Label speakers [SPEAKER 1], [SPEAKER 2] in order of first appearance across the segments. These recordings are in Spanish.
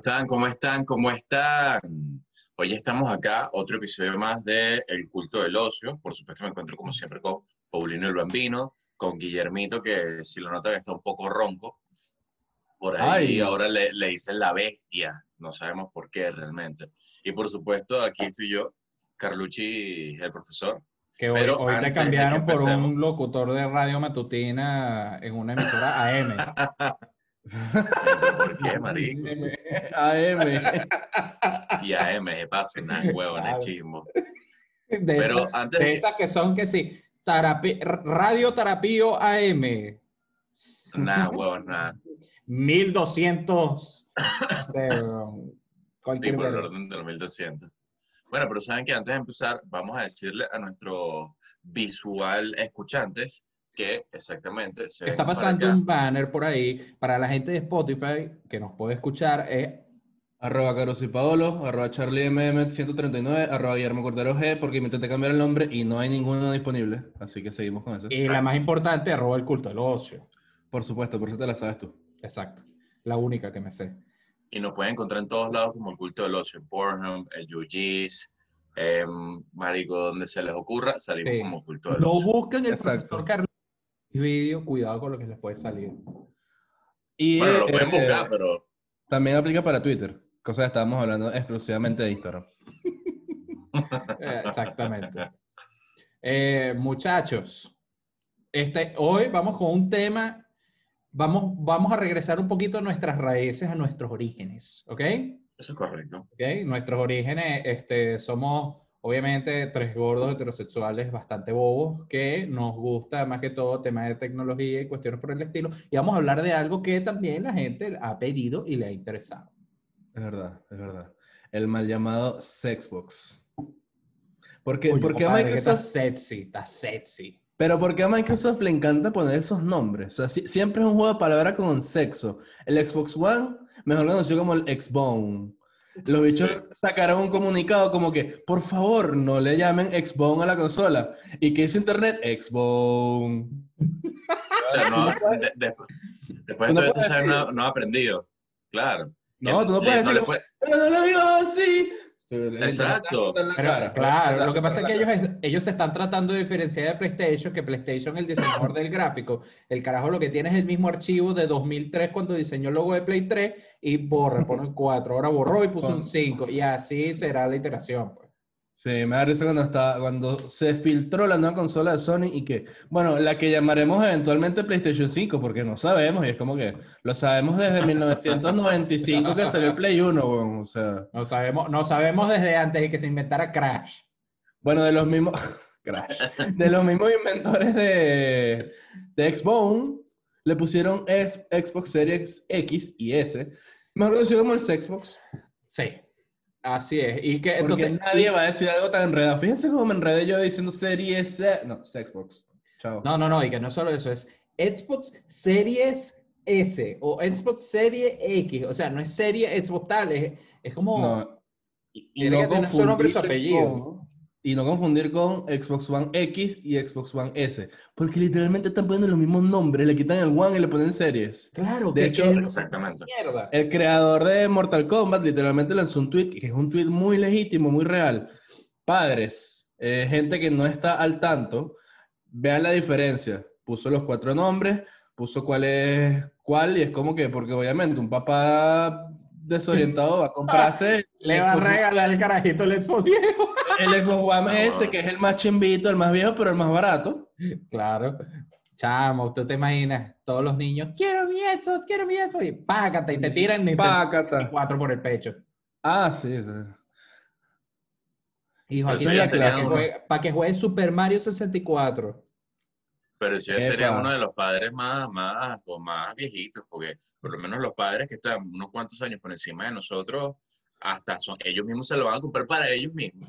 [SPEAKER 1] están? ¿Cómo están? ¿Cómo están? Hoy estamos acá, otro episodio más de El culto del ocio. Por supuesto, me encuentro como siempre con Paulino el Bambino, con Guillermito, que si lo notan está un poco ronco. Por ahí
[SPEAKER 2] Ay.
[SPEAKER 1] ahora le, le dicen la bestia, no sabemos por qué realmente. Y por supuesto, aquí estoy yo, Carlucci, el profesor.
[SPEAKER 2] Que hoy,
[SPEAKER 1] Pero
[SPEAKER 2] hoy te cambiaron por un locutor de radio matutina en una emisora AM.
[SPEAKER 1] ¿Por qué, marico?
[SPEAKER 2] AM.
[SPEAKER 1] Y AM, de paso, nada, huevones,
[SPEAKER 2] Claro.
[SPEAKER 1] chismo.
[SPEAKER 2] De,
[SPEAKER 1] Pero antes
[SPEAKER 2] de
[SPEAKER 1] de-
[SPEAKER 2] esas que son que sí, tarapi- Radio Tarapío AM.
[SPEAKER 1] Nada, huevos, nada.
[SPEAKER 2] 1200. de,
[SPEAKER 1] Sí, por el orden de los 1200. Bueno, pero saben que antes de empezar, vamos a decirle a nuestro visual escuchantes que exactamente se
[SPEAKER 2] Está pasando un banner por ahí para la gente de Spotify que nos puede escuchar. Es
[SPEAKER 3] Arroba Caros y Paolo, arroba Charlie MM 139, arroba Guillermo Cordero G, porque me intenté cambiar el nombre y no hay ninguno disponible. Así que seguimos con eso.
[SPEAKER 2] y la más importante, arroba el culto del ocio.
[SPEAKER 3] Por supuesto, por eso te la sabes tú.
[SPEAKER 2] Exacto. La única que me sé.
[SPEAKER 1] Y nos pueden encontrar en todos lados como el culto del ocio, en Pornhub, el UG's, em, marico, donde se les ocurra, salimos
[SPEAKER 2] Sí.
[SPEAKER 1] como culto del
[SPEAKER 2] No
[SPEAKER 1] ocio.
[SPEAKER 2] busquen el
[SPEAKER 3] Exacto.
[SPEAKER 2] profesor Carlos vídeo, cuidado con lo que les puede salir.
[SPEAKER 3] Y
[SPEAKER 1] Bueno, lo pueden
[SPEAKER 3] eh,
[SPEAKER 1] buscar, pero
[SPEAKER 3] también aplica para Twitter, cosa que estábamos hablando exclusivamente de Instagram.
[SPEAKER 2] Eh, Exactamente. Eh, muchachos, este, hoy vamos con un tema, vamos, vamos a regresar un poquito a nuestras raíces, a nuestros orígenes, ¿ok?
[SPEAKER 1] eso es correcto.
[SPEAKER 2] ¿ok? Nuestros orígenes, este, somos obviamente tres gordos heterosexuales bastante bobos que nos gusta más que todo temas de tecnología y cuestiones por el estilo. Y vamos a hablar de algo que también la gente ha pedido y le ha interesado.
[SPEAKER 3] Es verdad, es verdad. El mal llamado Sexbox. Porque, porque a
[SPEAKER 2] compadre, está
[SPEAKER 3] Microsoft,
[SPEAKER 2] sexy, está sexy.
[SPEAKER 3] pero porque a Microsoft le encanta poner esos nombres. O sea, si- siempre es un juego de palabras con sexo. El Xbox One, mejor conocido como el Xbone. Los bichos
[SPEAKER 1] Sí.
[SPEAKER 3] sacaron un comunicado como que, por favor, no le llamen Xbone a la consola. ¿Y qué dice Internet? Xbone.
[SPEAKER 1] O sea, no, de- de- después de
[SPEAKER 3] no
[SPEAKER 1] todo
[SPEAKER 3] decir-
[SPEAKER 1] no, no ha aprendido. Claro.
[SPEAKER 3] No, tú no puedes decir,
[SPEAKER 1] puede-
[SPEAKER 3] pero no lo digo así.
[SPEAKER 1] Exacto.
[SPEAKER 2] Pero,
[SPEAKER 3] cara.
[SPEAKER 2] claro, lo que pasa es que ellos, es- ellos se están tratando de diferenciar de PlayStation, que PlayStation, el diseñador del gráfico, el carajo lo que tiene es el mismo archivo de 2003 cuando diseñó el logo de Play 3 y borra, pone un 4, ahora borró y puso un
[SPEAKER 3] Con-
[SPEAKER 2] 5 y así será la iteración. pues.
[SPEAKER 3] Sí, me da risa cuando, está, cuando se filtró la nueva consola de Sony y que, bueno, la que llamaremos eventualmente PlayStation 5, porque no sabemos, y es como que lo sabemos desde 1995 que salió el Play 1, weón, o sea,
[SPEAKER 2] No sabemos, no sabemos desde antes de que se inventara Crash.
[SPEAKER 3] bueno, de los mismos, Crash, de los mismos inventores de, de Xbone, le pusieron Xbox Series X y S, mejor conocido como el Xbox,
[SPEAKER 2] Sí, así es. Y que
[SPEAKER 3] porque
[SPEAKER 2] entonces
[SPEAKER 3] nadie va a decir algo tan enredado. Fíjense cómo me enredé yo diciendo Series S, no, Xbox, chao.
[SPEAKER 2] No, no, no, y que no solo eso, es Xbox Series S o Xbox Serie X, o sea, no es serie Xbox tal, es, es como...
[SPEAKER 3] No,
[SPEAKER 2] y,
[SPEAKER 3] y no,
[SPEAKER 2] su nombre y su apellido.
[SPEAKER 3] con, y no confundir con Xbox One X y Xbox One S. Porque literalmente están poniendo los mismos nombres, le quitan el One y le ponen series.
[SPEAKER 2] Claro,
[SPEAKER 3] De
[SPEAKER 2] que
[SPEAKER 3] hecho,
[SPEAKER 2] es
[SPEAKER 1] Exactamente.
[SPEAKER 2] mierda.
[SPEAKER 3] El creador de Mortal Kombat literalmente lanzó un tweet, que es un tweet muy legítimo, muy real. Padres, eh, gente que no está al tanto, vean la diferencia. Puso los cuatro nombres, puso cuál es cuál, y es como que, porque obviamente un papá desorientado va a comprarse
[SPEAKER 2] Le va a regalar el carajito el Xbox viejo.
[SPEAKER 3] el Xbox One. S, que es el más chimbito, el más viejo, pero el más barato.
[SPEAKER 2] Claro. Chamo, usted te imaginas, todos los niños, quiero mi Xbox, quiero mi Xbox, y págate, y te tiran
[SPEAKER 3] Pácata.
[SPEAKER 2] 4 por el pecho.
[SPEAKER 3] Ah, sí, sí.
[SPEAKER 2] Y Joaquín,
[SPEAKER 1] eso ya
[SPEAKER 2] para,
[SPEAKER 1] sería
[SPEAKER 2] que
[SPEAKER 1] uno.
[SPEAKER 2] juegue, para que juegue Super Mario 64.
[SPEAKER 1] Pero eso ya sería uno de los padres más, más, o más viejitos, porque por lo menos los padres que están unos cuantos años por encima de nosotros, hasta son, ellos mismos se lo van a comprar para ellos mismos.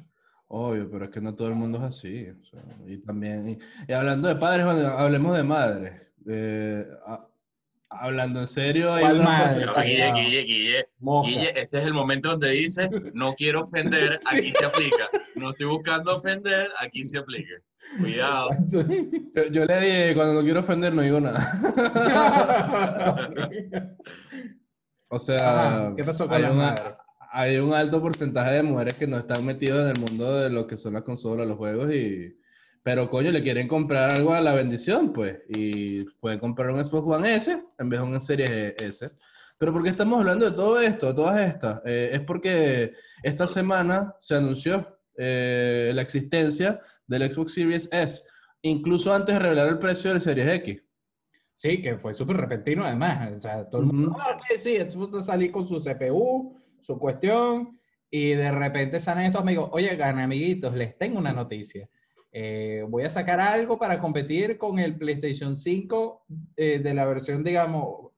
[SPEAKER 3] Obvio, pero es que no todo el mundo es así. o sea, y también, y, y hablando de padres, bueno, hablemos de madres. Eh, a- hablando en serio, hay
[SPEAKER 2] ¿Cuál
[SPEAKER 3] una
[SPEAKER 2] madre?
[SPEAKER 3] cosa-
[SPEAKER 1] No, Guille, Guille, Guille,
[SPEAKER 2] Moja.
[SPEAKER 1] Guille, este es el momento donde dice, no quiero ofender, aquí se aplica. No estoy buscando ofender, aquí se aplica. Cuidado.
[SPEAKER 3] Yo, yo le dije, cuando no quiero ofender, no digo nada. O sea,
[SPEAKER 2] Ajá, ¿Qué pasó con?
[SPEAKER 3] Hay un alto porcentaje de mujeres que no están metidas en el mundo de lo que son las consolas, los juegos y... Pero coño, le quieren comprar algo a la bendición, pues. Y pueden comprar un Xbox One S en vez de un Series S. Pero ¿por qué estamos hablando de todo esto, de todas estas? Eh, es porque esta semana se anunció eh, la existencia del Xbox Series S, incluso antes de revelar el precio del Series X.
[SPEAKER 2] Sí, que fue súper repentino además. O sea, todo el mundo, ah, ok, sí, Xbox va a salir con su CPU, su cuestión, y de repente salen estos amigos, oye, amiguitos, les tengo una noticia. Eh, voy a sacar algo para competir con el PlayStation 5 eh, de la versión, digamos, no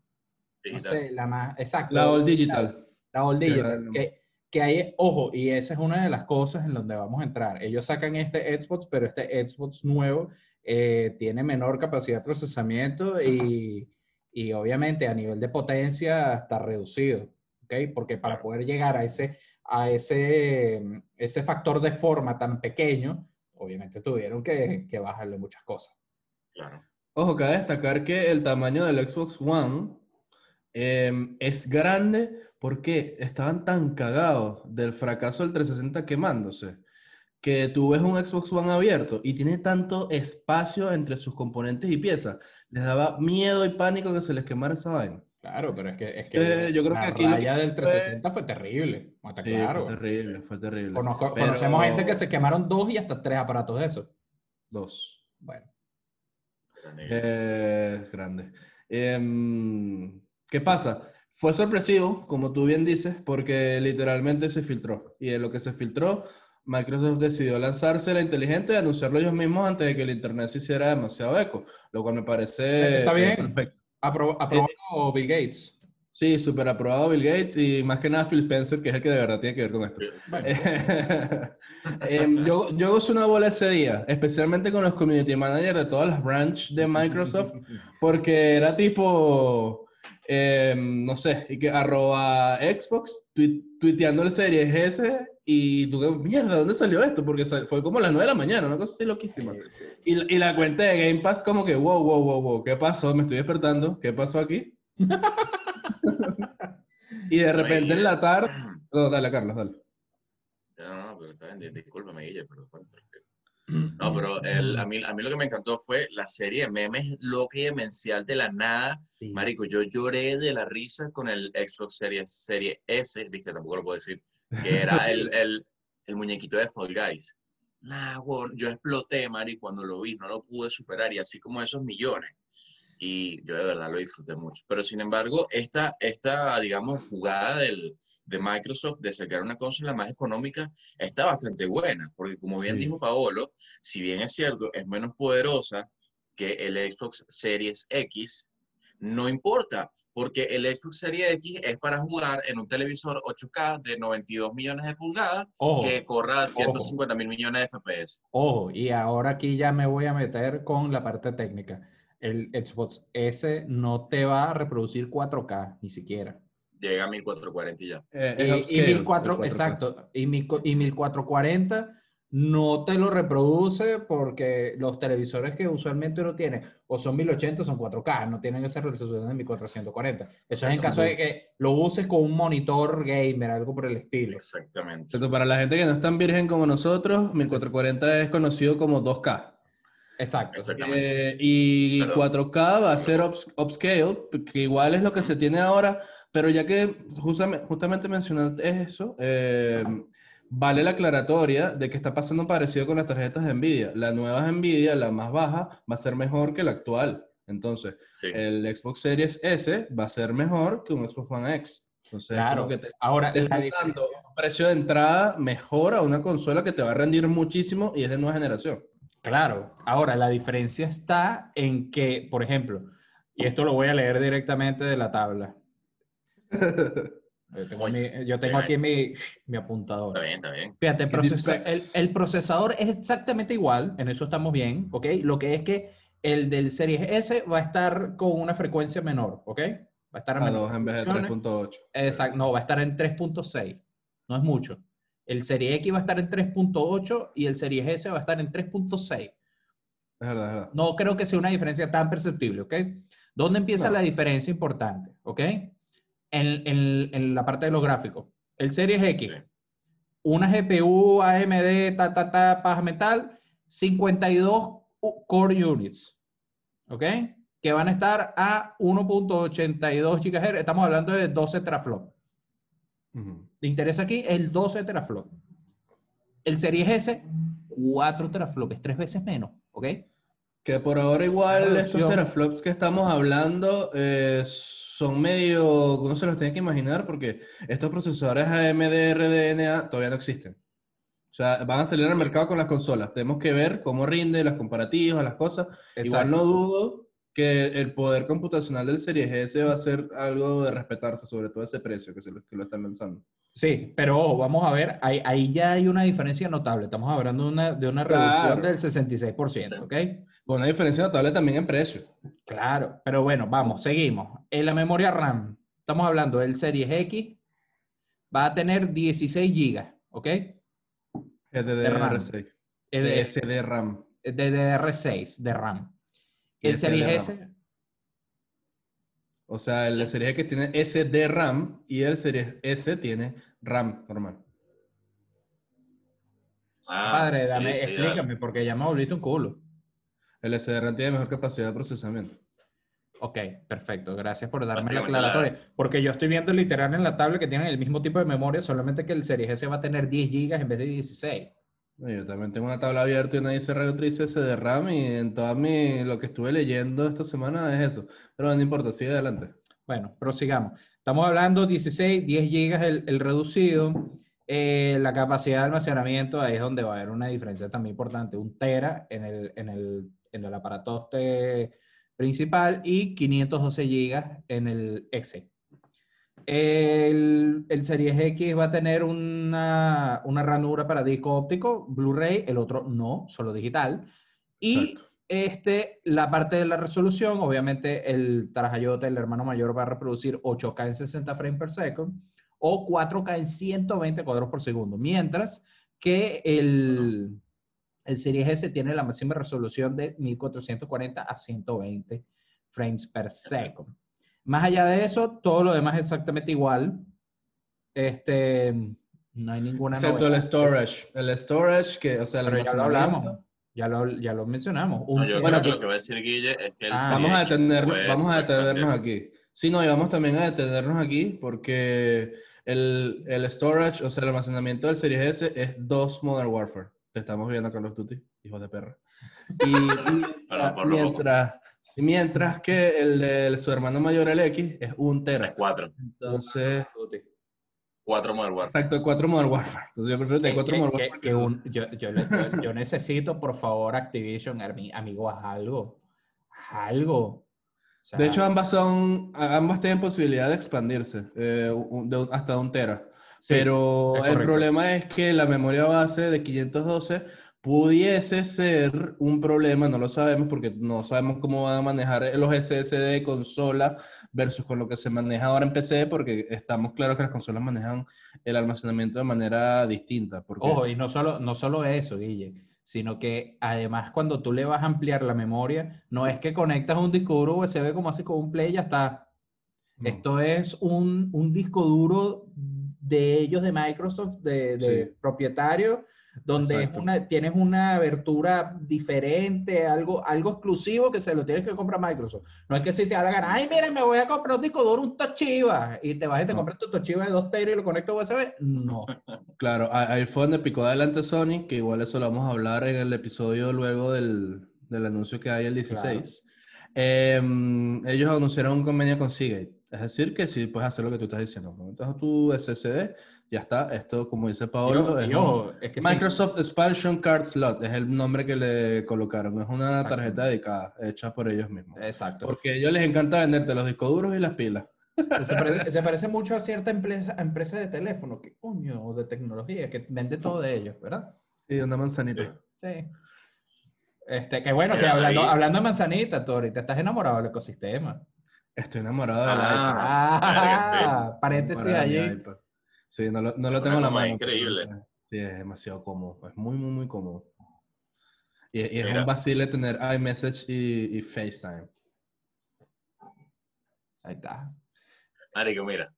[SPEAKER 1] Digital.
[SPEAKER 2] sé, la más, exacto.
[SPEAKER 3] La All Digital.
[SPEAKER 2] La All
[SPEAKER 3] Que
[SPEAKER 2] Digital, que, que hay, ojo, y esa es una de las cosas en donde vamos a entrar. Ellos sacan este Xbox, pero este Xbox nuevo eh, tiene menor capacidad de procesamiento y, y obviamente a nivel de potencia está reducido, ¿ok? Porque para poder llegar a ese, a ese, ese factor de forma tan pequeño, obviamente tuvieron que, que bajarle muchas cosas.
[SPEAKER 1] Claro.
[SPEAKER 3] Ojo, cabe destacar que el tamaño del Xbox One em, es grande porque estaban tan cagados del fracaso del 360 quemándose que tú ves un Xbox One abierto y tiene tanto espacio entre sus componentes y piezas. Les daba miedo y pánico que se les quemara esa vaina.
[SPEAKER 2] Claro, pero es que, es que
[SPEAKER 3] Eh, yo creo
[SPEAKER 2] la
[SPEAKER 3] que aquí lo que
[SPEAKER 2] raya del
[SPEAKER 3] fue-
[SPEAKER 2] 360 fue terrible. ¿no? Está
[SPEAKER 3] Sí,
[SPEAKER 2] claro.
[SPEAKER 3] fue terrible, fue terrible.
[SPEAKER 2] Conozco-
[SPEAKER 3] Pero-
[SPEAKER 2] Conocemos gente que se quemaron dos y hasta tres aparatos de eso.
[SPEAKER 3] Dos.
[SPEAKER 2] Bueno,
[SPEAKER 3] Eh, es grande. Em, ¿qué pasa? Fue sorpresivo, como tú bien dices, porque literalmente se filtró. Y en lo que se filtró, Microsoft decidió lanzarse la inteligente y anunciarlo ellos mismos antes de que el Internet se hiciera demasiado eco, lo cual me parece
[SPEAKER 2] Está
[SPEAKER 3] eh,
[SPEAKER 2] bien.
[SPEAKER 3] perfecto.
[SPEAKER 2] Apro- aprobado Bill Gates.
[SPEAKER 3] Sí, súper aprobado Bill Gates y más que nada Phil Spencer, que es el que de verdad tiene que ver con esto.
[SPEAKER 1] Sí.
[SPEAKER 3] Em, yo, yo gozo una bola ese día, especialmente con los community managers de todas las branch de Microsoft, porque era tipo, em, no sé, y que arroba Xbox, tui- tuiteando el Series S, y tú, mierda, ¿dónde salió esto? Porque fue como a las 9 de la mañana, una cosa así loquísima. Y, la- y la cuenta de Game Pass como que, wow, wow, wow, wow, ¿qué pasó? Me estoy despertando, ¿qué pasó aquí? y de repente en la tarde... No, dale, Carlos, dale.
[SPEAKER 1] No, no, pero está bien, di- discúlpame, Guille, pero bueno, perfecto. No, pero el, a, mí, a mí lo que me encantó fue la serie de memes loca y demencial de la nada.
[SPEAKER 2] Sí.
[SPEAKER 1] Marico, yo lloré de la risa con el Xbox Series Serie S, viste, tampoco lo puedo decir, que era el, el, el muñequito de Fall Guys. Nah, weón, yo exploté, Mari, cuando lo vi, no lo pude superar, y así como esos millones. Y yo de verdad lo disfruté mucho. Pero sin embargo, esta, esta digamos, jugada del, de Microsoft de sacar una consola más económica está bastante buena, porque como bien
[SPEAKER 3] Sí.
[SPEAKER 1] dijo Paolo, si bien es cierto, es menos poderosa que el Xbox Series X, no importa, porque el Xbox Series X es para jugar en un televisor 8K de 92 millones de pulgadas
[SPEAKER 2] Ojo,
[SPEAKER 1] que corra a 150 mil millones de FPS.
[SPEAKER 2] ojo, y ahora aquí ya me voy a meter con la parte técnica. El Xbox S no te va a reproducir 4K, ni siquiera.
[SPEAKER 1] Llega a 1440 y ya.
[SPEAKER 3] Eh,
[SPEAKER 2] Y, y
[SPEAKER 3] upscale,
[SPEAKER 2] 1400,
[SPEAKER 3] el 4K.
[SPEAKER 2] exacto, y, mi- y 1440 no te lo reproduce porque los televisores que usualmente uno tiene o son 1080 o son 4K, no tienen esa resolución de 1440. Eso es en caso de que lo uses con un monitor gamer, algo por el estilo.
[SPEAKER 1] Exactamente.
[SPEAKER 3] Excepto para la gente que no es tan virgen como nosotros, 1440 es conocido como 2K.
[SPEAKER 2] Exacto.
[SPEAKER 1] Exactamente.
[SPEAKER 3] Eh, y
[SPEAKER 1] Pero-
[SPEAKER 3] 4K va a ser ups- upscale, que igual es lo que se tiene ahora, pero ya que justamente, justamente mencionaste eso, eh, vale la aclaratoria de que está pasando parecido con las tarjetas de Nvidia. La nueva Nvidia, la más baja, va a ser mejor que la actual. Entonces,
[SPEAKER 1] Sí.
[SPEAKER 3] el Xbox Series S va a ser mejor que un Xbox One X. Entonces,
[SPEAKER 2] Claro.
[SPEAKER 3] como que te,
[SPEAKER 2] Ahora,
[SPEAKER 3] te están dando un precio de entrada mejor a una consola que te va a rendir muchísimo y es de nueva generación.
[SPEAKER 2] Claro, ahora la diferencia está en que, por ejemplo, y esto lo voy a leer directamente de la tabla. Yo tengo, mi- yo tengo aquí mi, mi apuntador.
[SPEAKER 1] Está bien, está bien.
[SPEAKER 2] Fíjate, el,
[SPEAKER 3] ¿Qué
[SPEAKER 2] procesa- el, procesador es exactamente igual, en eso estamos bien, ¿ok? Lo que es que el del Series S va a estar con una frecuencia menor, ¿ok? Va a estar a
[SPEAKER 3] A
[SPEAKER 2] menor
[SPEAKER 3] 2 en vez de
[SPEAKER 2] funciones.
[SPEAKER 3] 3.8.
[SPEAKER 2] Exacto, no, va a estar en 3.6. No es mucho. El Serie X va a estar en 3.8 y el Series S va a estar en 3.6.
[SPEAKER 3] Es verdad, es verdad.
[SPEAKER 2] No creo que sea una diferencia tan perceptible, ¿ok? ¿Dónde empieza la diferencia importante, ¿ok? En, en- en la parte de los gráficos. El Series X,
[SPEAKER 1] Sí.
[SPEAKER 2] una GPU AMD, ta, ta, ta, paja metal, 52 u- core units, ¿ok? Que van a estar a 1.82 GHz. Estamos hablando de 12 teraflops.
[SPEAKER 3] Ujú.
[SPEAKER 2] ¿Te interesa aquí? El 12 teraflops. El Series S, 4 teraflops, tres veces menos, ¿ok?
[SPEAKER 3] Que por ahora igual estos teraflops que estamos hablando eh, son medio, uno se los tiene que imaginar porque estos procesadores AMD RDNA todavía no existen. O sea, van a salir al mercado con las consolas. Tenemos que ver cómo rinde, las comparativas, las cosas. Igual no dudo que el poder computacional del Series S va a ser algo de respetarse, sobre todo ese precio que, se lo, que lo están lanzando.
[SPEAKER 2] Sí, pero ojo, vamos a ver, ahí, ahí ya hay una diferencia notable. Estamos hablando de una, de una reducción
[SPEAKER 3] Claro.
[SPEAKER 2] del 66%, ¿ok?
[SPEAKER 3] Con una diferencia notable también en precio.
[SPEAKER 2] Claro, pero bueno, vamos, seguimos. En la memoria RAM, estamos hablando del Series X, va a tener 16 GB, ¿ok?
[SPEAKER 3] DDR6.
[SPEAKER 2] Es de,
[SPEAKER 3] SD RAM.
[SPEAKER 2] de DDR6 de RAM.
[SPEAKER 3] Y
[SPEAKER 2] El Series. S,
[SPEAKER 3] O sea, el Series X tiene SD RAM y el Series S tiene RAM normal.
[SPEAKER 1] Ah,
[SPEAKER 2] padre, dame,
[SPEAKER 1] sí,
[SPEAKER 2] explícame, porque ya me volviste un culo.
[SPEAKER 3] El SD RAM tiene mejor capacidad de procesamiento.
[SPEAKER 2] Ok, perfecto. Gracias por darme la aclaratoria. Porque yo estoy viendo literal en la tabla que tienen el mismo tipo de memoria, solamente que el Series S va a tener 10 GB en vez de 16.
[SPEAKER 3] No, Yo también tengo una tabla abierta y una dice otra dice SD RAM y en todo mi, lo que estuve leyendo esta semana es eso. Pero no importa, sigue adelante.
[SPEAKER 2] Bueno, prosigamos. Estamos hablando 16, 10 GB el, el reducido. Eh, la capacidad de almacenamiento, ahí es donde va a haber una diferencia también importante. Un tera en el, en el, en el aparato este principal y 512 GB en el X. El, el Series X va a tener una, una ranura para disco óptico, Blu-ray, el otro no, solo digital. Y
[SPEAKER 3] Exacto.
[SPEAKER 2] este, la parte de la resolución, obviamente el Tarajayote, el hermano mayor, va a reproducir 8K en 60 frames per second o 4K en 120 cuadros por segundo, mientras que el, el Series S tiene la máxima resolución de 1440 a 120 frames per second. Más allá de eso, todo lo demás es exactamente igual. Este, no hay ninguna
[SPEAKER 3] Excepto el
[SPEAKER 2] novedad.
[SPEAKER 3] storage. El storage, que, o sea, el
[SPEAKER 2] Pero ya lo
[SPEAKER 3] almacenamiento.
[SPEAKER 2] hablamos. Ya lo, ya lo mencionamos.
[SPEAKER 1] No, yo
[SPEAKER 3] Bueno,
[SPEAKER 1] creo que lo que va a decir Guille es que el
[SPEAKER 2] Ah,
[SPEAKER 1] Series
[SPEAKER 3] Vamos a
[SPEAKER 1] puede
[SPEAKER 3] vamos a
[SPEAKER 1] ser
[SPEAKER 3] detenernos aquí. Sí, no, y vamos también a detenernos aquí porque el, el storage, o sea, el almacenamiento del Series S es 2 Modern Warfare. Te estamos viendo, Call of Duty, hijos de perra. Y, mientras, mientras que el de su hermano mayor, el X, es un
[SPEAKER 1] Es
[SPEAKER 3] tera.
[SPEAKER 1] cuatro.
[SPEAKER 3] Entonces,
[SPEAKER 1] Cuatro Modern Warfare.
[SPEAKER 3] exacto, 4 Modern Warfare. Entonces yo prefiero el de
[SPEAKER 2] Que-
[SPEAKER 3] 4
[SPEAKER 2] que-
[SPEAKER 3] Modern
[SPEAKER 2] que-
[SPEAKER 3] Warfare.
[SPEAKER 2] que un- yo, yo le- yo- yo necesito, por favor, Activision, ami- amigo, haz algo. Haz algo. O sea,
[SPEAKER 3] De hecho, ambas son, ambas tienen posibilidad de expandirse eh, un- de un- hasta un tera.
[SPEAKER 2] Sí,
[SPEAKER 3] Pero el problema es que la memoria base de 512 pudiese ser un problema, no lo sabemos porque no sabemos cómo van a manejar los SSD de consola versus con lo que se maneja ahora en PC, porque estamos claros que las consolas manejan el almacenamiento de manera distinta. Porque,
[SPEAKER 2] Ojo, y no solo, no solo eso, Guille, sino que además cuando tú le vas a ampliar la memoria, no es que conectas un disco duro USB como hace con un Play y ya está.
[SPEAKER 3] no.
[SPEAKER 2] Esto es un, un disco duro de ellos, de Microsoft, de, de
[SPEAKER 3] Sí.
[SPEAKER 2] propietario, donde es una, tienes una abertura diferente, algo, algo exclusivo que se lo tienes que comprar Microsoft. No es que si te gana, ay, mira, me voy a comprar un disco duro, un Toshiba, y te vas y te
[SPEAKER 3] No.
[SPEAKER 2] compras tu Toshiba de 2 teras y lo conectas a USB. No.
[SPEAKER 3] Claro, a- ahí fue donde picó adelante Sony, que igual eso lo vamos a hablar en el episodio luego del, del anuncio que hay el 16. Em, ellos anunciaron un convenio con Seagate. Es decir, que sí puedes hacer lo que tú estás diciendo. Entonces tu SSD, ya está. Esto, como dice Paolo,
[SPEAKER 2] Y
[SPEAKER 3] es
[SPEAKER 2] ojo,
[SPEAKER 3] un
[SPEAKER 2] es que sí.
[SPEAKER 3] Microsoft Expansion Card Slot, es el nombre que le colocaron. Es una
[SPEAKER 2] Exacto.
[SPEAKER 3] tarjeta dedicada, hecha por ellos mismos.
[SPEAKER 2] Exacto.
[SPEAKER 3] Porque a ellos les encanta venderte los discos duros y las pilas.
[SPEAKER 2] Se parece, se parece mucho a cierta empresa, empresa de teléfono, que coño, o de tecnología, que vende todo de ellos, ¿verdad?
[SPEAKER 3] Y una manzanita.
[SPEAKER 1] Sí.
[SPEAKER 2] Sí. Este, que bueno, que
[SPEAKER 1] Mira,
[SPEAKER 2] hablando,
[SPEAKER 1] ahí-
[SPEAKER 2] hablando de manzanita, tú ahorita estás enamorado del ecosistema.
[SPEAKER 3] Estoy enamorado del iPad.
[SPEAKER 1] Ah,
[SPEAKER 2] Ah,
[SPEAKER 1] verga,
[SPEAKER 2] paréntesis allí.
[SPEAKER 3] Sí, no lo, no lo
[SPEAKER 1] Una
[SPEAKER 3] tengo en la mano.
[SPEAKER 1] increíble.
[SPEAKER 3] pero, Sí, es demasiado cómodo. Es muy, muy, muy cómodo. Y, y es
[SPEAKER 1] Mira.
[SPEAKER 3] un vacile tener iMessage y, y FaceTime.
[SPEAKER 2] Ahí está.
[SPEAKER 1] Marico, mira.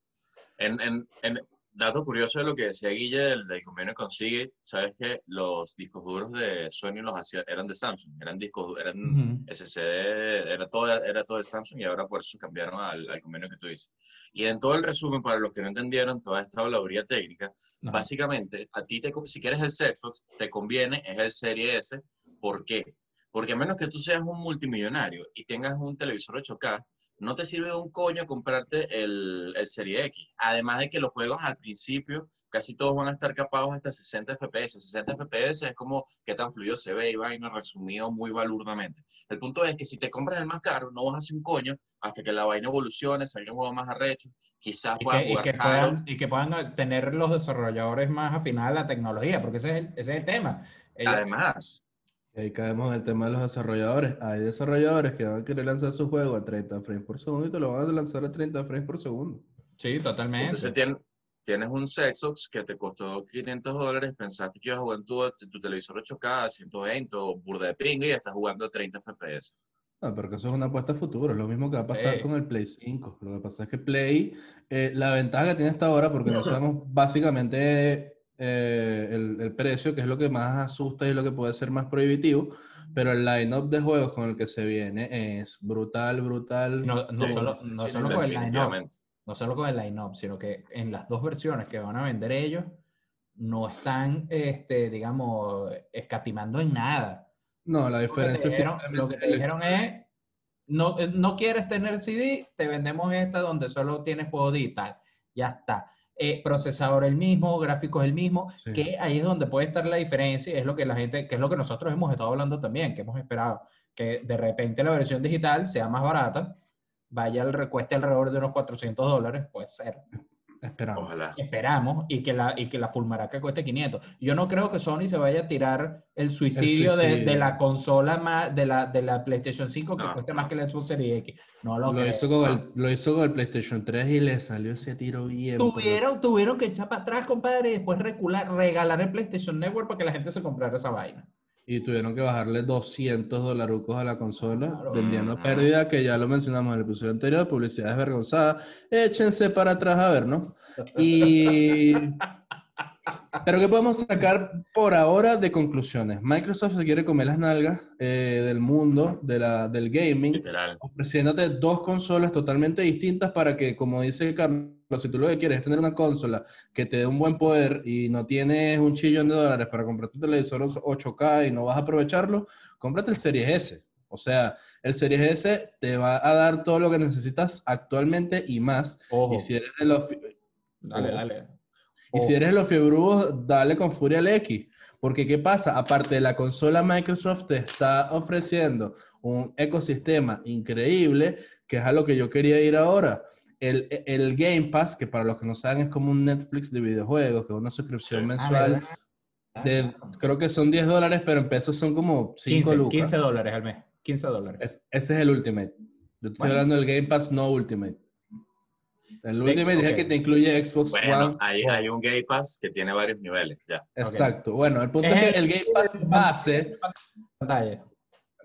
[SPEAKER 1] En, en, en- dato curioso de lo que decía Guille del, del convenio con Seagate, sabes que los discos duros de Sony los hacía, eran de Samsung, eran discos, eran
[SPEAKER 2] Ujú.
[SPEAKER 1] SSD, era todo, era todo de Samsung y ahora por eso cambiaron al, al convenio que tú dices. Y en todo el resumen, para los que no entendieron toda esta habladuría técnica,
[SPEAKER 2] Ajá.
[SPEAKER 1] básicamente, a ti, te, si quieres el Xbox, te conviene, es el Serie S. ¿Por qué? Porque a menos que tú seas un multimillonario y tengas un televisor 8K, no te sirve un coño comprarte el, el Serie X. Además de que los juegos al principio casi todos van a estar capados hasta 60 FPS. 60 FPS es como qué tan fluido se ve y vaina resumido muy balurdamente. El punto es que si te compras el más caro, no vas a hacer un coño hasta que la vaina evolucione, salga un juego más arrecho, quizás
[SPEAKER 2] Y que, y que puedan, y que puedan tener los desarrolladores más afinados a la tecnología, porque ese es el, ese es el tema. Ellos-
[SPEAKER 1] Además,
[SPEAKER 3] ahí caemos en el tema de los desarrolladores. Hay desarrolladores que van a querer lanzar su juego a 30 frames por segundo y te lo van a lanzar a 30 frames por segundo.
[SPEAKER 2] sí, totalmente.
[SPEAKER 1] Entonces tien- tienes un Xbox que te costó 500 dólares, pensaste que ibas a jugar en tu, tu televisor 8K, 120 o burda de pinga y estás jugando a 30 FPS.
[SPEAKER 3] Ah, pero que eso es una apuesta a futuro. Es lo mismo que va a pasar con el Play 5. Lo que pasa es que Play, eh, la ventaja que tiene hasta ahora, porque no sabemos básicamente eh, el, el precio, que es lo que más asusta y lo que puede ser más prohibitivo, pero el line-up de juegos con el que se viene es brutal, brutal.
[SPEAKER 2] No, no solo, no solo con el line-up, no solo con el line-up, sino que en las dos versiones que van a vender ellos, no están, este, digamos, escatimando en nada.
[SPEAKER 3] No, la
[SPEAKER 2] Lo que
[SPEAKER 3] diferencia
[SPEAKER 2] te
[SPEAKER 3] es
[SPEAKER 2] dijeron, lo que te dijeron es, no, eh, no quieres tener CD, te vendemos esta donde solo tienes juego digital. Ya está. Eh, procesador el mismo, gráficos el mismo,
[SPEAKER 3] Sí.
[SPEAKER 2] que ahí es donde puede estar la diferencia y es lo que la gente, que es lo que nosotros hemos estado hablando también, que hemos esperado, que de repente la versión digital sea más barata, vaya al recueste alrededor de unos 400 dólares, puede ser.
[SPEAKER 3] Esperamos.
[SPEAKER 1] Ojalá.
[SPEAKER 2] Esperamos y que la, y que la Fulmaraca cueste 500. Yo no creo que Sony se vaya a tirar el suicidio, De, la consola más, de la, de la PlayStation 5 que
[SPEAKER 1] No,
[SPEAKER 2] cueste
[SPEAKER 1] no.
[SPEAKER 2] más que el Xbox Series X. No lo,
[SPEAKER 3] Lo
[SPEAKER 2] creo.
[SPEAKER 3] hizo, con el, lo hizo con el PlayStation 3 y le salió ese tiro bien. pero-
[SPEAKER 2] Tuvieron, tuvieron que echar para atrás, compadre, y después recular, regalar el PlayStation Network para que la gente se comprara esa vaina.
[SPEAKER 3] Y tuvieron que bajarle 200 dolarucos a la consola,
[SPEAKER 2] Claro.
[SPEAKER 3] vendiendo
[SPEAKER 1] Ujú.
[SPEAKER 3] pérdida, que ya lo mencionamos en el episodio anterior, publicidad desvergonzada. Échense para atrás a ver, ¿no? Y... Pero ¿qué podemos sacar por ahora de conclusiones? Microsoft se quiere comer las nalgas eh, del mundo de la, del gaming,
[SPEAKER 1] Literal.
[SPEAKER 3] ofreciéndote dos consolas totalmente distintas para que, como dice Carlos, si tú lo que quieres es tener una consola que te dé un buen poder y no tienes un chillón de dólares para comprar tu televisor 8K y no vas a aprovecharlo, cómprate el Series S. O sea, el Series S te va a dar todo lo que necesitas actualmente y más.
[SPEAKER 2] Ojo.
[SPEAKER 3] Y si eres de los,
[SPEAKER 2] Dale,
[SPEAKER 3] Ojo.
[SPEAKER 2] dale.
[SPEAKER 3] y si eres de los fiebrudos, dale con furia al X. Porque ¿qué pasa? Aparte de la consola, Microsoft te está ofreciendo un ecosistema increíble, que es a lo que yo quería ir ahora. El, el Game Pass, que para los que no saben es como un Netflix de videojuegos, que es una suscripción
[SPEAKER 1] Sí.
[SPEAKER 2] Ah,
[SPEAKER 3] mensual. de, creo que son 10 dólares, pero en pesos son como 5
[SPEAKER 2] 15,
[SPEAKER 3] lucas.
[SPEAKER 2] 15 dólares al mes. 15 dólares.
[SPEAKER 3] Es- ese es el Ultimate. Yo estoy
[SPEAKER 2] Bueno.
[SPEAKER 3] hablando del Game Pass, no Ultimate. El Ultimate es el
[SPEAKER 2] ok.
[SPEAKER 3] que te incluye Xbox
[SPEAKER 1] Bueno,
[SPEAKER 3] One.
[SPEAKER 1] hay, hay un Game Pass que tiene varios niveles, ya.
[SPEAKER 3] Exacto. Bueno, el punto
[SPEAKER 2] Es
[SPEAKER 3] es que
[SPEAKER 2] el-
[SPEAKER 3] el Game Pass base.
[SPEAKER 2] Pantalla.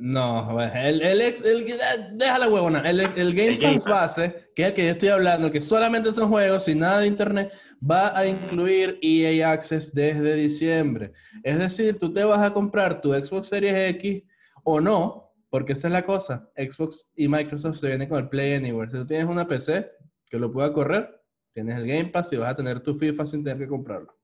[SPEAKER 3] No, el, el, ex, el, deja la huevona. El, el Game Pass base, que es el que yo estoy hablando, que solamente son juegos sin nada de internet, va a incluir EA Access desde diciembre. Es decir, tú te vas a comprar tu Xbox Series X o no, porque esa es la cosa. Xbox y Microsoft se vienen con el Play Anywhere. Si tú tienes una PC que lo pueda correr, tienes el Game Pass y vas a tener tu FIFA sin tener que comprarlo.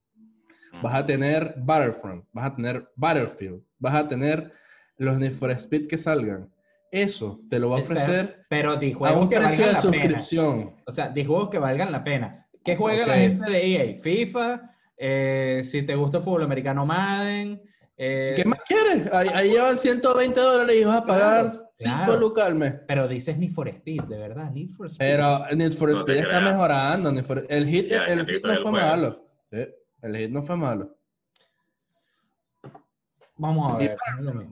[SPEAKER 3] Vas a tener Battlefront, vas a tener Battlefield, vas a tener los Need for Speed que salgan. Eso te lo va a ofrecer
[SPEAKER 2] Pero di
[SPEAKER 3] a un
[SPEAKER 2] que
[SPEAKER 3] precio
[SPEAKER 2] valgan
[SPEAKER 3] de
[SPEAKER 2] la pena.
[SPEAKER 3] suscripción.
[SPEAKER 2] O sea, di juegos que valgan la pena. ¿Qué juega la
[SPEAKER 3] Ok.
[SPEAKER 2] gente de EA? FIFA, eh, si te gusta el fútbol americano, Madden. eh,
[SPEAKER 3] ¿Qué más quieres? Ahí, ahí llevan 120 dólares y vas a pagar
[SPEAKER 2] Claro,
[SPEAKER 3] 5
[SPEAKER 2] claro.
[SPEAKER 3] lucas.
[SPEAKER 2] Pero dices Need for Speed, de verdad, Need for Speed.
[SPEAKER 3] Pero Need for
[SPEAKER 1] No
[SPEAKER 3] Speed está
[SPEAKER 1] creas.
[SPEAKER 3] mejorando. Need for- El hit,
[SPEAKER 1] Ya,
[SPEAKER 3] el
[SPEAKER 1] te
[SPEAKER 3] hit no
[SPEAKER 1] el
[SPEAKER 3] fue
[SPEAKER 1] juego.
[SPEAKER 3] malo. Sí, el hit no fue malo.
[SPEAKER 2] Vamos a ver.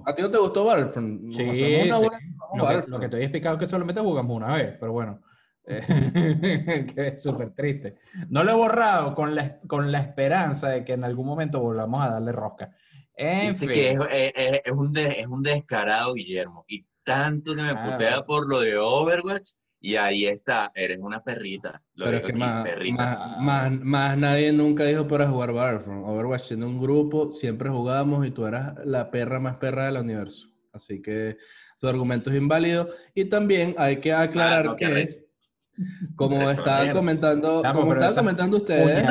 [SPEAKER 3] ¿A ti no te gustó Battlefront?
[SPEAKER 2] Sí, sí.
[SPEAKER 3] buena-
[SPEAKER 2] Lo que,
[SPEAKER 3] Battlefront.
[SPEAKER 2] lo que te había explicado es que solamente jugamos una vez, pero bueno. eh, que es súper triste. No lo he borrado con la, con la esperanza de que en algún momento volvamos a darle rosca. En fin.
[SPEAKER 1] que es, es- es- es un de- es un descarado Guillermo. Y tanto que me
[SPEAKER 2] Claro.
[SPEAKER 1] putea por lo de Overwatch Y ahí está, eres una perrita. Lo
[SPEAKER 3] Pero es que
[SPEAKER 1] aquí,
[SPEAKER 3] más,
[SPEAKER 1] perrita.
[SPEAKER 3] más, más, más nadie nunca dijo para jugar Battlefront. Overwatch en un grupo, siempre jugábamos y tú eras la perra más perra del universo. Así que tu argumento es inválido. Y también hay que aclarar
[SPEAKER 1] Ah, no,
[SPEAKER 3] que, como estaban comentando, como estaban comentando ustedes,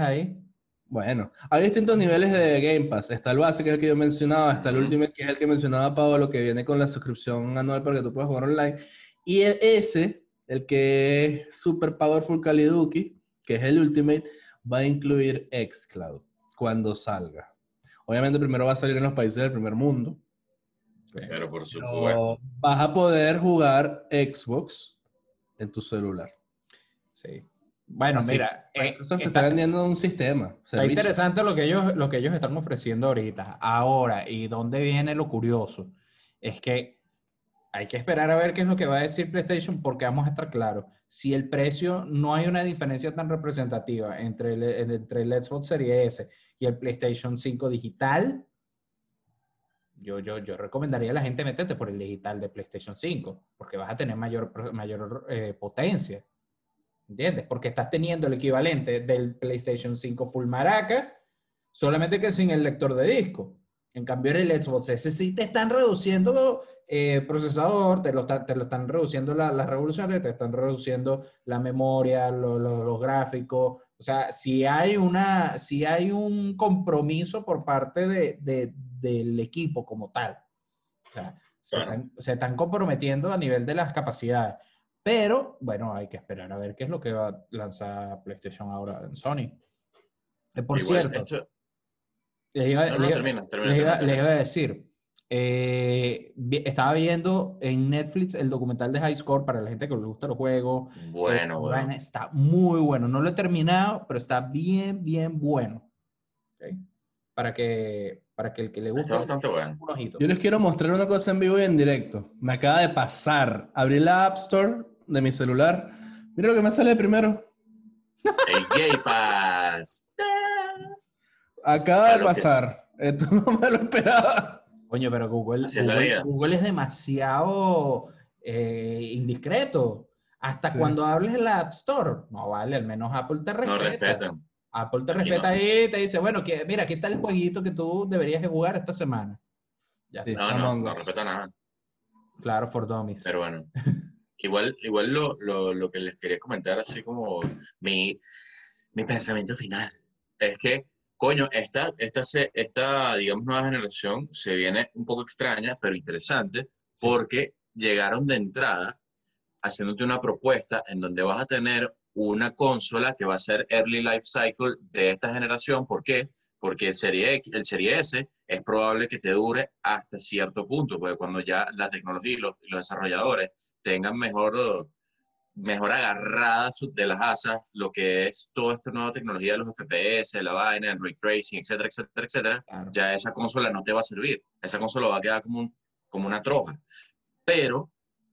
[SPEAKER 2] ahí.
[SPEAKER 3] Bueno, hay distintos niveles de Game Pass. Está el base, que es el que yo mencionaba, está el. Ultimate, que es el que mencionaba Pablo, que viene con la suscripción anual para que tú puedas jugar online. Y e- ese, el que es super powerful Kaliduki, que es el Ultimate, va a incluir xCloud cuando salga. Obviamente primero va a salir en los países del primer mundo,
[SPEAKER 1] Pero por supuesto.
[SPEAKER 3] pero vas a poder jugar Xbox en tu celular.
[SPEAKER 2] Sí. Bueno,
[SPEAKER 3] Así,
[SPEAKER 2] mira, eh,
[SPEAKER 3] Microsoft te
[SPEAKER 2] está-
[SPEAKER 3] está vendiendo un sistema.
[SPEAKER 2] Está
[SPEAKER 3] servicio.
[SPEAKER 2] interesante lo que ellos, lo que ellos están ofreciendo ahorita. Ahora, ¿y dónde viene lo curioso? Es que hay que esperar a ver qué es lo que va a decir PlayStation porque vamos a estar claros. Si el precio no hay una diferencia tan representativa entre el, entre el Xbox Series S y el PlayStation 5 digital, yo, yo, yo recomendaría a la gente meterte por el digital de PlayStation 5 porque vas a tener mayor, mayor eh, potencia. ¿Entiendes? Porque estás teniendo el equivalente del PlayStation 5 Full Maraca, solamente que sin el lector de disco. En cambio, en el Xbox S sí te están reduciendo eh, procesador, te lo, está- te lo están reduciendo la- las revoluciones, te están reduciendo la memoria, lo- lo- los gráficos. O sea, si hay, una, si hay un compromiso por parte de- de- del equipo como tal. O sea, se,
[SPEAKER 1] Claro.
[SPEAKER 2] están, se están comprometiendo a nivel de las capacidades. Pero, bueno, hay que esperar a ver qué es lo que va a lanzar PlayStation ahora en Sony. Eh, por
[SPEAKER 1] Igual,
[SPEAKER 2] cierto, les iba,
[SPEAKER 1] No, no,
[SPEAKER 2] les
[SPEAKER 1] termina, termina,
[SPEAKER 2] les iba-
[SPEAKER 1] termina,
[SPEAKER 2] les iba a decir, eh, estaba viendo en Netflix el documental de High Score para la gente que le gusta los juegos.
[SPEAKER 1] Bueno,
[SPEAKER 2] Eh,
[SPEAKER 1] bueno.
[SPEAKER 2] Está muy bueno. No lo he terminado, pero está bien, bien bueno. ¿Ok? Para que, para que el que le guste
[SPEAKER 1] Está bastante bueno.
[SPEAKER 2] un ojito.
[SPEAKER 3] Yo les quiero mostrar una cosa en vivo y en directo. Me acaba de pasar. Abrí la App Store de mi celular. Mira lo que me sale primero.
[SPEAKER 1] El Gay Pass.
[SPEAKER 3] Acaba de
[SPEAKER 1] Claro que-
[SPEAKER 3] pasar. Esto no me lo esperaba.
[SPEAKER 2] Coño, pero Google, Google, es demasiado eh, indiscreto. Hasta
[SPEAKER 3] Sí.
[SPEAKER 2] cuando hables en la App Store. No vale, al menos Apple te respeta.
[SPEAKER 1] No respetan.
[SPEAKER 2] Apple te
[SPEAKER 1] Aquí
[SPEAKER 2] respeta
[SPEAKER 1] no.
[SPEAKER 2] ahí y te dice, bueno, que, mira, aquí está el jueguito que tú deberías de jugar esta semana. Ya
[SPEAKER 3] Sí.
[SPEAKER 2] está.
[SPEAKER 1] No, no, no respeta nada.
[SPEAKER 2] Claro, for dummies.
[SPEAKER 1] Pero bueno. Igual, igual lo, lo, lo que les quería comentar, así como mi, mi pensamiento final, es que, coño, esta, esta, esta, digamos, nueva generación se viene un poco extraña, pero interesante, porque llegaron de entrada haciéndote una propuesta en donde vas a tener una consola que va a ser Early Life Cycle de esta generación. ¿Por qué? Porque el Serie, X, el Serie S es probable que te dure hasta cierto punto, porque cuando ya la tecnología y los, y los desarrolladores tengan mejor, mejor agarrada de las asas lo que es toda esta nueva tecnología de los FPS, la vaina, el ray tracing, etcétera, etcétera, etcétera,
[SPEAKER 2] Claro.
[SPEAKER 1] ya esa consola no te va a servir. Esa consola va a quedar como, un- como una troja. Pero,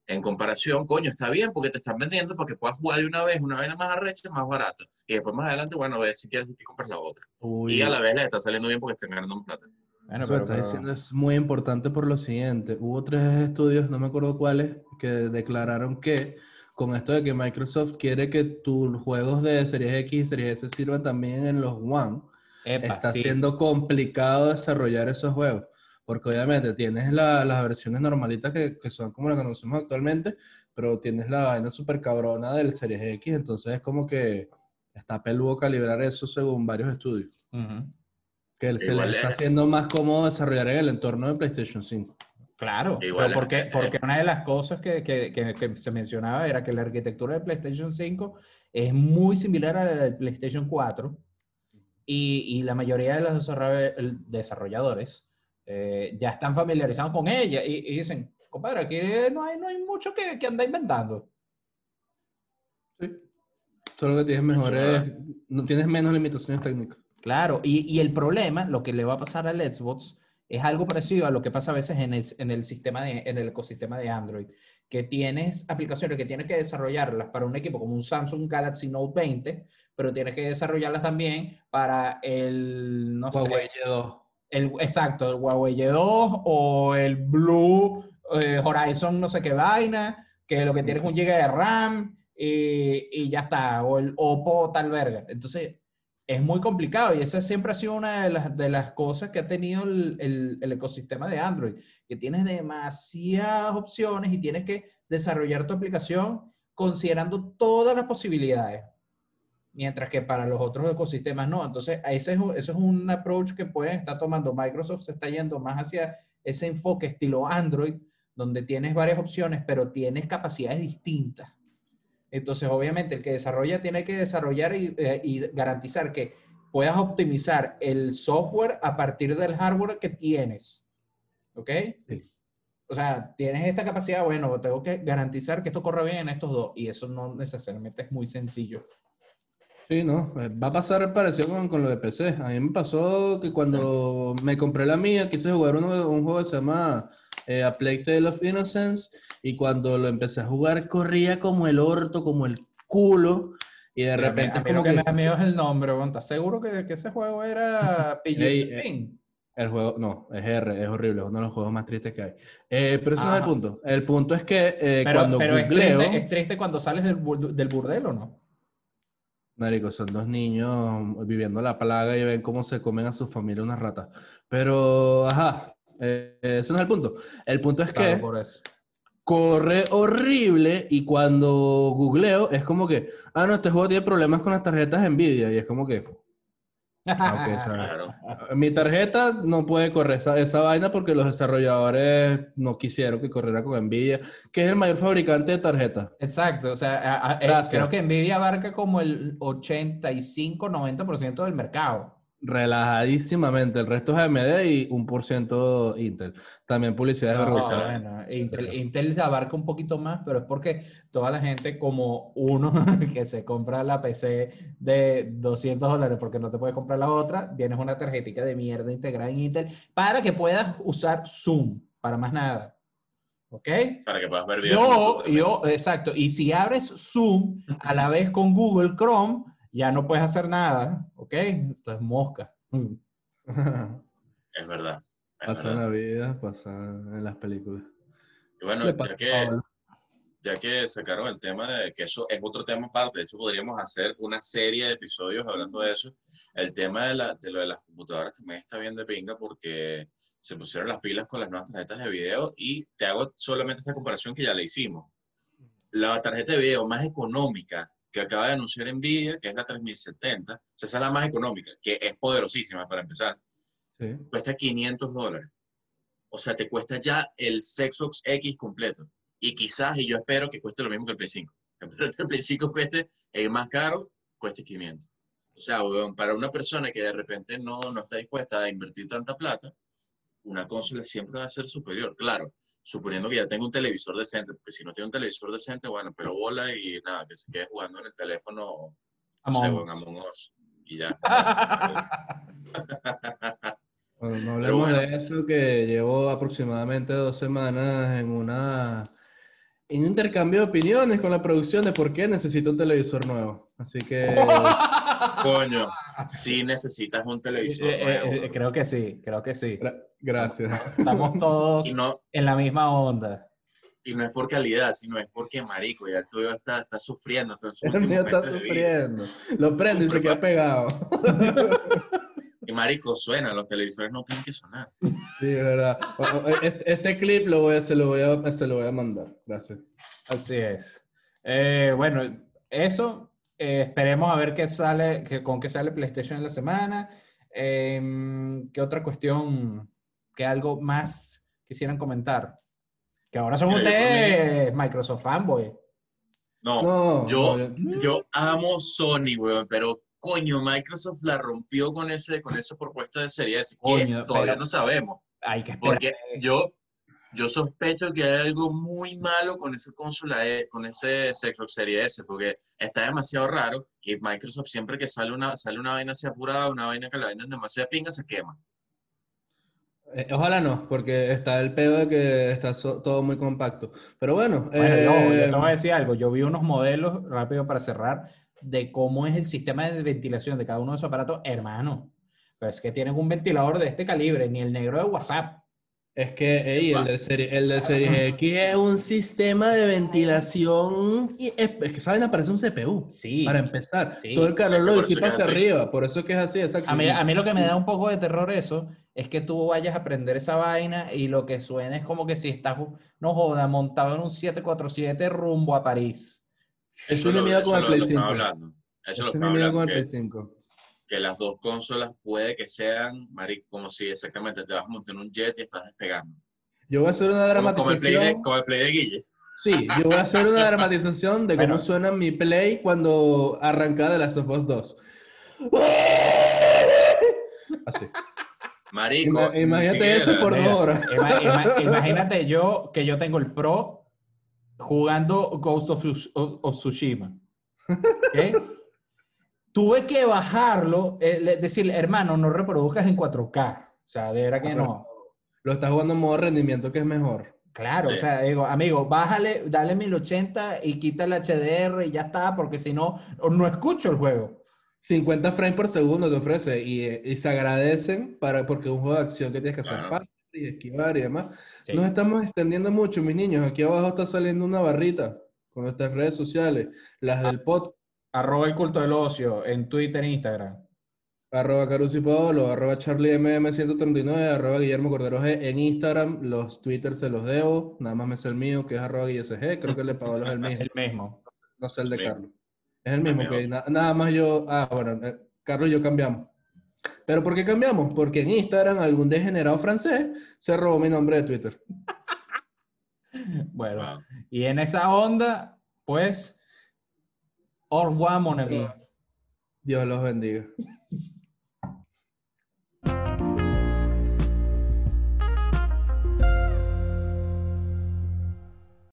[SPEAKER 1] en comparación, coño, está bien porque te están vendiendo para que puedas jugar de una vez una vaina más arrecha, más barata. Y después más adelante, bueno, ves si quieres y compras la otra.
[SPEAKER 3] Uy,
[SPEAKER 1] Y a la vez le está saliendo bien porque están ganando plata.
[SPEAKER 2] Bueno,
[SPEAKER 3] eso
[SPEAKER 2] pero-
[SPEAKER 3] que estás
[SPEAKER 2] pero-
[SPEAKER 3] diciendo es muy importante por lo siguiente. Hubo tres estudios, no me acuerdo cuáles, que declararon que con esto de que Microsoft quiere que tus juegos de Series X y Series S sirvan también en los One,
[SPEAKER 2] Epa,
[SPEAKER 3] está
[SPEAKER 2] sí.
[SPEAKER 3] siendo complicado desarrollar esos juegos. Porque obviamente tienes la- las versiones normalitas que, que son como las que conocemos actualmente, pero tienes la vaina super cabrona del Series X, entonces es como que está peludo calibrar eso según varios estudios. Que se
[SPEAKER 1] Igual
[SPEAKER 3] le está
[SPEAKER 1] es-
[SPEAKER 3] haciendo más cómodo desarrollar en el entorno de PlayStation 5.
[SPEAKER 2] Claro,
[SPEAKER 1] Igual
[SPEAKER 2] pero porque,
[SPEAKER 1] es-
[SPEAKER 2] porque una de las cosas que, que- que- que se mencionaba era que la arquitectura de PlayStation 5 es muy similar a la del PlayStation 4 y, y la mayoría de los desarroll- desarrolladores eh, ya están familiarizados con ella y, y dicen, compadre, aquí no hay, no hay mucho que, que anda inventando.
[SPEAKER 3] Sí. Solo que tienes mejores, no tienes menos limitaciones técnicas.
[SPEAKER 2] Claro, y, y el problema, lo que le va a pasar al Xbox, es algo parecido a lo que pasa a veces en el, en el sistema de, en el ecosistema de Android, que tienes aplicaciones que tienes que desarrollarlas para un equipo como un Samsung Galaxy Note 20, pero tienes que desarrollarlas también para el, no
[SPEAKER 3] Huawei
[SPEAKER 2] sé,
[SPEAKER 3] Y2.
[SPEAKER 2] el, exacto, el Huawei Y2 o el Blue eh, Horizon no sé qué vaina, que lo que tiene es un giga de RAM y, y ya está, o el Oppo tal verga. Entonces, es muy complicado y esa siempre ha sido una de las, de las cosas que ha tenido el, el, ecosistema de Android, que tienes demasiadas opciones y tienes que desarrollar tu aplicación considerando todas las posibilidades. Mientras que para los otros ecosistemas no. Entonces, ese es, eso es un approach que pueden estar tomando. Microsoft se está yendo más hacia ese enfoque estilo Android, donde tienes varias opciones, pero tienes capacidades distintas. Entonces, obviamente, el que desarrolla tiene que desarrollar y, eh, y garantizar que puedas optimizar el software a partir del hardware que tienes. ¿Ok?
[SPEAKER 3] Sí.
[SPEAKER 2] O sea, tienes esta capacidad, bueno, tengo que garantizar que esto corre bien en estos dos. Y eso no necesariamente es muy sencillo.
[SPEAKER 3] Sí, no, eh, va a pasar parecido con, con lo de PC. A mí me pasó que cuando me compré la mía, quise jugar uno- un juego que se llama eh, A Plague Tale of Innocence, y cuando lo empecé a jugar corría como el orto, como el culo, y de
[SPEAKER 2] A mí-
[SPEAKER 3] repente
[SPEAKER 2] a lo
[SPEAKER 3] como
[SPEAKER 2] que
[SPEAKER 3] que
[SPEAKER 2] me da miedo es el nombre. ¿Estás seguro que, que ese juego era
[SPEAKER 3] Ey,
[SPEAKER 2] PG-13?
[SPEAKER 3] el juego, no, es R, es horrible, es uno de los juegos más tristes que hay. Eh, pero ese no es el punto. El punto es que eh,
[SPEAKER 2] Pero,
[SPEAKER 3] cuando
[SPEAKER 2] pero es, triste, es triste cuando sales del, del burdel, ¿o no?
[SPEAKER 3] Marico, son dos niños viviendo la plaga y ven cómo se comen a su familia unas ratas. Pero, ajá, eh, ese no es el punto. El punto es
[SPEAKER 2] Claro,
[SPEAKER 3] que
[SPEAKER 2] por eso.
[SPEAKER 3] Corre horrible y cuando googleo es como que, ah, no, este juego tiene problemas con las tarjetas Nvidia y es como que,
[SPEAKER 1] Claro.
[SPEAKER 3] mi tarjeta no puede correr esa, esa vaina porque los desarrolladores no quisieron que corriera con Nvidia, que es el mayor fabricante de tarjetas.
[SPEAKER 2] Exacto, o sea, a- a- eh, creo que Nvidia abarca como el 85-90% del mercado.
[SPEAKER 3] Relajadísimamente, el resto es AMD y un por ciento Intel. También publicidad
[SPEAKER 2] No,
[SPEAKER 3] desvergonzada.
[SPEAKER 2] bueno, Intel, Intel abarca un poquito más, pero es porque toda la gente como uno que se compra la PC de 200 dólares porque no te puedes comprar la otra, tienes una tarjetita de mierda integrada en Intel para que puedas usar Zoom, para más nada. ¿Ok?
[SPEAKER 1] Para que puedas ver videos.
[SPEAKER 2] Yo, yo, exacto. Y si abres Zoom a la vez con Google Chrome, ya no puedes hacer nada, ¿ok? Entonces, mosca.
[SPEAKER 1] Es verdad. es
[SPEAKER 3] pasa en
[SPEAKER 1] verdad.
[SPEAKER 3] la vida, pasa en las películas.
[SPEAKER 1] Y bueno, ya que, ya que sacaron el tema de que eso es otro tema aparte, de hecho podríamos hacer una serie de episodios hablando de eso. El tema de, la, de lo de las computadoras también está bien de pinga porque se pusieron las pilas con las nuevas tarjetas de video y te hago solamente esta comparación que ya le hicimos. La tarjeta de video más económica que acaba de anunciar Nvidia, que es la 3070, esa es la más económica, que es poderosísima para empezar,
[SPEAKER 3] Sí.
[SPEAKER 1] cuesta 500 dólares. O sea, te cuesta ya el Xbox X completo. Y quizás, y yo espero que cueste lo mismo que el Play 5. Espero que el Play 5 cueste el más caro, cueste 500. O sea, para una persona que de repente no, no está dispuesta a invertir tanta plata, una consola siempre va a ser superior. Claro, suponiendo que ya tenga un televisor decente, porque si no tiene un televisor decente, bueno, pero bola y nada, que se quede jugando en el teléfono, no sé,
[SPEAKER 2] Among Us.
[SPEAKER 1] Among Us. Y ya.
[SPEAKER 3] Bueno, no hablemos
[SPEAKER 1] bueno.
[SPEAKER 3] de eso, que llevo aproximadamente dos semanas en una en un intercambio de opiniones con la producción de por qué necesito un televisor nuevo. Así que
[SPEAKER 1] Coño, si necesitas un televisor
[SPEAKER 2] Eh, eh, eh, creo que sí, creo que sí.
[SPEAKER 3] gra- gracias.
[SPEAKER 2] Estamos todos
[SPEAKER 1] no,
[SPEAKER 2] en la misma onda.
[SPEAKER 1] y no es por calidad, sino es porque, marico, ya el tuyo está, está sufriendo. Está en sus
[SPEAKER 3] El mío está sufriendo. Lo prende y se queda pegado.
[SPEAKER 1] Y marico, suena, los televisores no tienen que sonar.
[SPEAKER 3] Sí, es verdad. Bueno, Este, este clip lo voy a, se, lo voy a, se lo voy a mandar. Gracias.
[SPEAKER 2] Así es. Eh, bueno, eso. Eh, esperemos a ver qué sale, que, con qué sale PlayStation en la semana. Em, ¿Qué otra cuestión? ¿Qué algo más quisieran comentar? Que ahora son
[SPEAKER 1] Mira,
[SPEAKER 2] ustedes Microsoft fanboy.
[SPEAKER 1] No,
[SPEAKER 3] No,
[SPEAKER 1] yo,
[SPEAKER 3] no,
[SPEAKER 1] yo amo Sony, weón, pero coño, Microsoft la rompió con, ese, con esa propuesta de serie S, que
[SPEAKER 2] Coño,
[SPEAKER 1] todavía
[SPEAKER 2] pero-
[SPEAKER 1] no sabemos.
[SPEAKER 2] Hay que esperar.
[SPEAKER 1] Porque yo, yo sospecho que hay algo muy malo con ese consola, E- con ese Xbox Series S, porque está demasiado raro y Microsoft siempre que sale una, sale una vaina así apurada, una vaina que la venden demasiado pinga, se quema.
[SPEAKER 3] Eh, ojalá no, porque está el pedo de que está so- todo muy compacto. Pero bueno,
[SPEAKER 2] Bueno, yo, yo
[SPEAKER 3] eh,
[SPEAKER 2] te voy a decir algo. Yo vi unos modelos, rápido para cerrar, de cómo es el sistema de ventilación de cada uno de esos aparatos, hermano. Pero es que tienen un ventilador de este calibre, ni el negro de WhatsApp.
[SPEAKER 3] Es que ey, el, del serie, el del Series X es un sistema de ventilación. Y es, es que saben, aparece un CPU.
[SPEAKER 2] Sí.
[SPEAKER 3] Para empezar,
[SPEAKER 2] Sí.
[SPEAKER 3] todo el calor lo
[SPEAKER 1] eso
[SPEAKER 3] disipa hacia
[SPEAKER 1] así.
[SPEAKER 3] arriba. Por eso es que es así, exacto.
[SPEAKER 2] A mí, a mí lo que me da un poco de terror eso es que tú vayas a prender esa vaina y lo que suena es como que si estás, no joda, montado en un 747 rumbo a París.
[SPEAKER 3] Eso es
[SPEAKER 1] lo-
[SPEAKER 3] mi miedo con el Play
[SPEAKER 1] lo estaba
[SPEAKER 3] 5.
[SPEAKER 1] hablando. Eso
[SPEAKER 3] Ese
[SPEAKER 1] lo
[SPEAKER 3] es mi miedo
[SPEAKER 1] hablando.
[SPEAKER 3] con el Play 5.
[SPEAKER 1] Que las dos consolas puede que sean, marico, como si exactamente te vas a montar en un jet y estás despegando.
[SPEAKER 3] Yo voy a hacer una
[SPEAKER 1] Como, como el play de,
[SPEAKER 3] dramatización.
[SPEAKER 1] como el play de Guille.
[SPEAKER 3] Sí, yo voy a hacer una dramatización de cómo
[SPEAKER 2] Bueno.
[SPEAKER 3] suena mi Play cuando arrancaba de Last of Us 2. Así.
[SPEAKER 1] Marico,
[SPEAKER 3] imagínate eso por dos horas.
[SPEAKER 2] Ima- ima- imagínate yo que yo tengo el Pro jugando Ghost of, of- of Tsushima. ¿ok? Tuve que bajarlo, eh, le- decirle, hermano, no reproduzcas en 4K. O sea, de verdad que
[SPEAKER 3] Ah,
[SPEAKER 2] no.
[SPEAKER 3] Lo estás jugando en modo rendimiento que es mejor.
[SPEAKER 2] Claro,
[SPEAKER 1] Sí.
[SPEAKER 2] o sea, digo, amigo, bájale, dale 1080 y quita el HDR y ya está, porque si no, no escucho el juego.
[SPEAKER 3] 50 frames por segundo te ofrece y, y se agradecen para, porque es un juego de acción que tienes que hacer
[SPEAKER 1] Claro.
[SPEAKER 3] parry y esquivar y demás.
[SPEAKER 2] Sí.
[SPEAKER 3] Nos estamos extendiendo mucho, mis niños. Aquí abajo está saliendo una barrita con nuestras redes sociales, las del podcast.
[SPEAKER 2] Arroba el culto del ocio en Twitter e Instagram.
[SPEAKER 3] Arroba Caruso Paolo, arroba CharlieMM139, arroba Guillermo Cordero G en Instagram. Los Twitter se los debo, nada más me sé el mío, que es arroba GuillesG. Creo que el de Paolo es el mismo,
[SPEAKER 2] El mismo.
[SPEAKER 3] no sé el de
[SPEAKER 1] El mismo.
[SPEAKER 3] Carlos. Es el mismo, que na- nada más yo. Ah, bueno, eh, Carlos y yo cambiamos. ¿Pero por qué cambiamos? Porque en Instagram algún degenerado francés se robó mi nombre de Twitter.
[SPEAKER 2] Bueno,
[SPEAKER 1] Wow.
[SPEAKER 2] y en esa onda, pues, au revoir, mon ami.
[SPEAKER 3] Dios los bendiga.